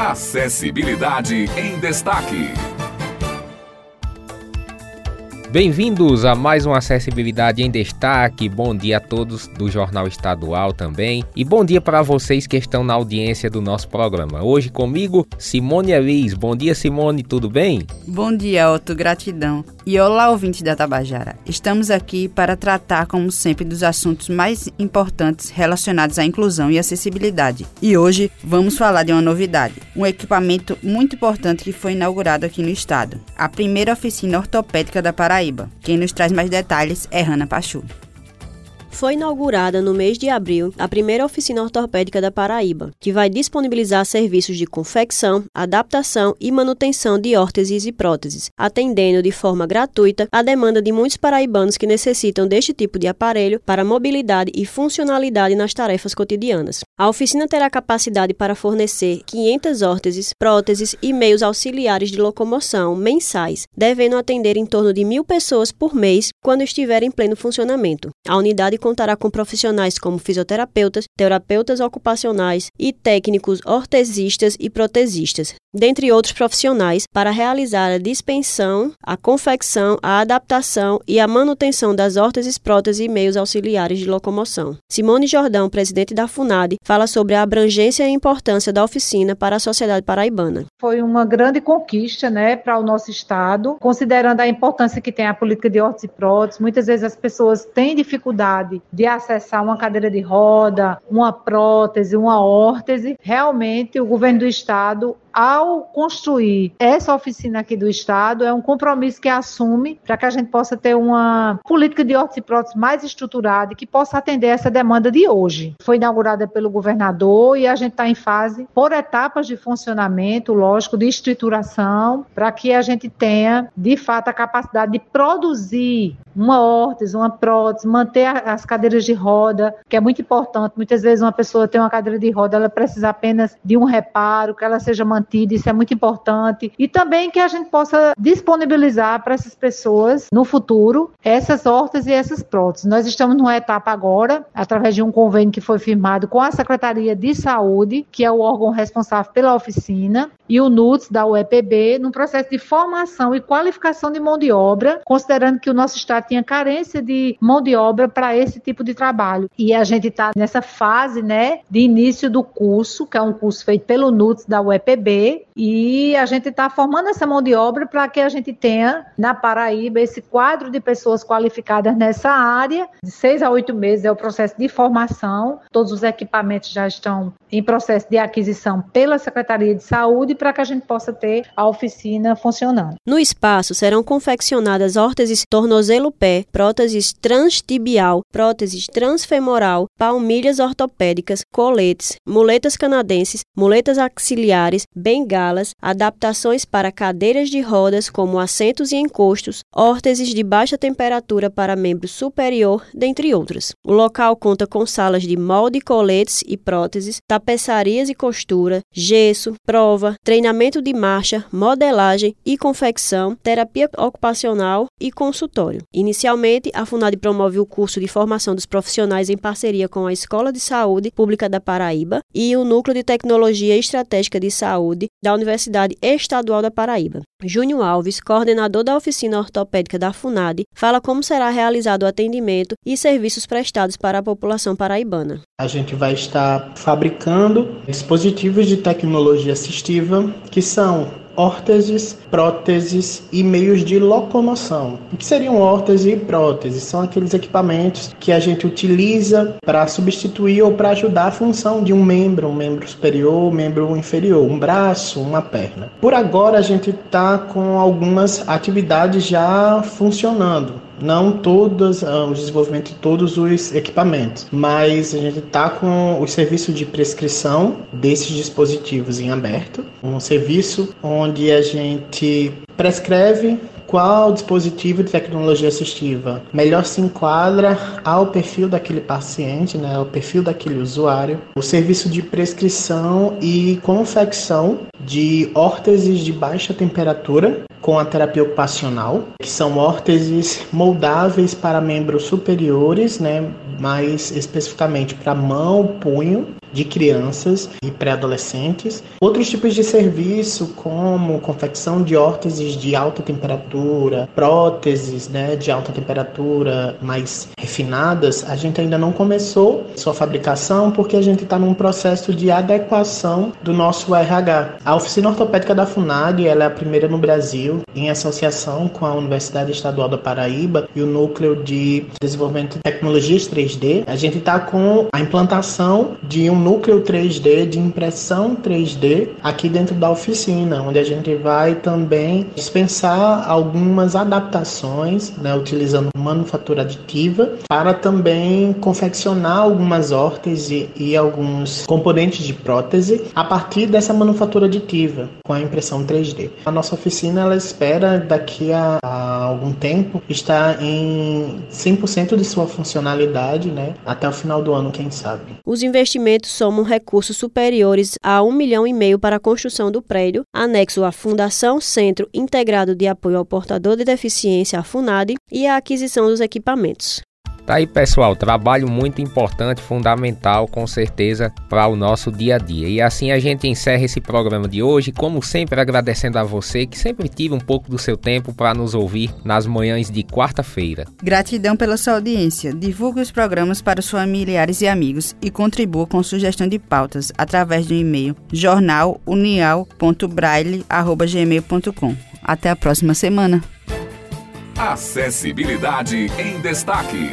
Acessibilidade em Destaque. Bem-vindos a mais uma Acessibilidade em Destaque. Bom dia a todos do Jornal Estadual também. E bom dia para vocês que estão na audiência do nosso programa. Hoje comigo, Simone Elis. Bom dia, Simone, tudo bem? Bom dia, Otto. Gratidão. E olá, ouvintes da Tabajara. Estamos aqui para tratar, como sempre, dos assuntos mais importantes relacionados à inclusão e acessibilidade. E hoje vamos falar de uma novidade, um equipamento muito importante que foi inaugurado aqui no estado, a primeira oficina ortopédica da Paraíba. Quem nos traz mais detalhes é Rana Pachu foi inaugurada no mês de abril a primeira oficina ortopédica da Paraíba, que vai disponibilizar serviços de confecção, adaptação e manutenção de órteses e próteses, atendendo de forma gratuita a demanda de muitos paraibanos que necessitam deste tipo de aparelho para mobilidade e funcionalidade nas tarefas cotidianas. A oficina terá capacidade para fornecer 500 órteses, próteses e meios auxiliares de locomoção mensais, devendo atender em torno de mil pessoas por mês quando estiver em pleno funcionamento. A unidade contará com profissionais como fisioterapeutas, terapeutas ocupacionais e técnicos ortesistas e protesistas, dentre outros profissionais, para realizar a dispensão, a confecção, a adaptação e a manutenção das órteses, próteses e meios auxiliares de locomoção. Simone Jordão, presidente da FUNAD, fala sobre a abrangência e importância da oficina para a sociedade paraibana. Foi uma grande conquista né, para o nosso Estado, considerando a importância que tem a política de órteses e próteses. Muitas vezes as pessoas têm dificuldade de acessar uma cadeira de roda, uma prótese, uma órtese, realmente o governo do estado ao construir essa oficina aqui do Estado, é um compromisso que assume para que a gente possa ter uma política de prótese mais estruturada e que possa atender essa demanda de hoje. Foi inaugurada pelo governador e a gente está em fase, por etapas de funcionamento, lógico, de estruturação, para que a gente tenha, de fato, a capacidade de produzir uma órtese, uma prótese, manter as cadeiras de roda, que é muito importante. Muitas vezes uma pessoa tem uma cadeira de roda, ela precisa apenas de um reparo, que ela seja mantida mantida, isso é muito importante. E também que a gente possa disponibilizar para essas pessoas no futuro essas hortas e essas próteses. Nós estamos numa etapa agora, através de um convênio que foi firmado com a Secretaria de Saúde, que é o órgão responsável pela oficina, e o NUTS da UEPB, num processo de formação e qualificação de mão de obra, considerando que o nosso estado tinha carência de mão de obra para esse tipo de trabalho. E a gente está nessa fase, né, de início do curso, que é um curso feito pelo NUTS da UEPB, e a gente está formando essa mão de obra para que a gente tenha na Paraíba esse quadro de pessoas qualificadas nessa área. De seis a oito meses é o processo de formação. Todos os equipamentos já estão em processo de aquisição pela Secretaria de Saúde para que a gente possa ter a oficina funcionando. No espaço serão confeccionadas órteses tornozelo-pé, próteses transtibial, próteses transfemoral, palmilhas ortopédicas, coletes, muletas canadenses, muletas axilares, bengalas, adaptações para cadeiras de rodas como assentos e encostos, órteses de baixa temperatura para membro superior, dentre outras. O local conta com salas de molde, coletes e próteses, tapeçarias e costura, gesso, prova, treinamento de marcha, modelagem e confecção, terapia ocupacional e consultório. Inicialmente, a FUNAD promove o curso de formação dos profissionais em parceria com a Escola de Saúde Pública da Paraíba e o Núcleo de Tecnologia Estratégica de Saúde Saúde da Universidade Estadual da Paraíba. Júnior Alves, coordenador da oficina ortopédica da FUNAD, fala como será realizado o atendimento e serviços prestados para a população paraibana. A gente vai estar fabricando dispositivos de tecnologia assistiva que são órteses, próteses e meios de locomoção. O que seriam órteses e próteses? São aqueles equipamentos que a gente utiliza para substituir ou para ajudar a função de um membro, um membro superior, um membro inferior, um braço, uma perna. Por agora a gente está com algumas atividades já funcionando não todas ah, o desenvolvimento de todos os equipamentos, mas a gente está com o serviço de prescrição desses dispositivos em aberto, um serviço onde a gente prescreve qual dispositivo de tecnologia assistiva melhor se enquadra ao perfil daquele paciente, né, ao perfil daquele usuário. O serviço de prescrição e confecção de órteses de baixa temperatura com a terapia ocupacional, que são órteses moldáveis para membros superiores, né, mais especificamente para mão, punho, de crianças e pré-adolescentes. Outros tipos de serviço, como confecção de órteses de alta temperatura, próteses né, de alta temperatura mais refinadas, a gente ainda não começou sua fabricação porque a gente está num processo de adequação do nosso RH. A oficina ortopédica da FUNAD ela é a primeira no Brasil, em associação com a Universidade Estadual da Paraíba e o Núcleo de Desenvolvimento de Tecnologias 3D. A gente está com a implantação de um núcleo 3D de impressão 3D aqui dentro da oficina, onde a gente vai também dispensar algumas adaptações, né, utilizando manufatura aditiva, para também confeccionar algumas órteses e, e alguns componentes de prótese a partir dessa manufatura aditiva com a impressão 3D. A nossa oficina ela espera daqui a algum tempo estar em 100% de sua funcionalidade, né, até o final do ano, quem sabe. Os investimentos somam recursos superiores a um milhão e meio para a construção do prédio, anexo à Fundação Centro Integrado de Apoio ao Portador de Deficiência, a FUNAD, e a aquisição dos equipamentos. Tá aí, pessoal, trabalho muito importante, fundamental, com certeza, para o nosso dia a dia. E assim a gente encerra esse programa de hoje, como sempre agradecendo a você que sempre tira um pouco do seu tempo para nos ouvir nas manhãs de quarta-feira. Gratidão pela sua audiência. Divulgue os programas para os familiares e amigos e contribua com sugestão de pautas através do e-mail jornalunial.braille@gmail.com. Até a próxima semana. Acessibilidade em Destaque.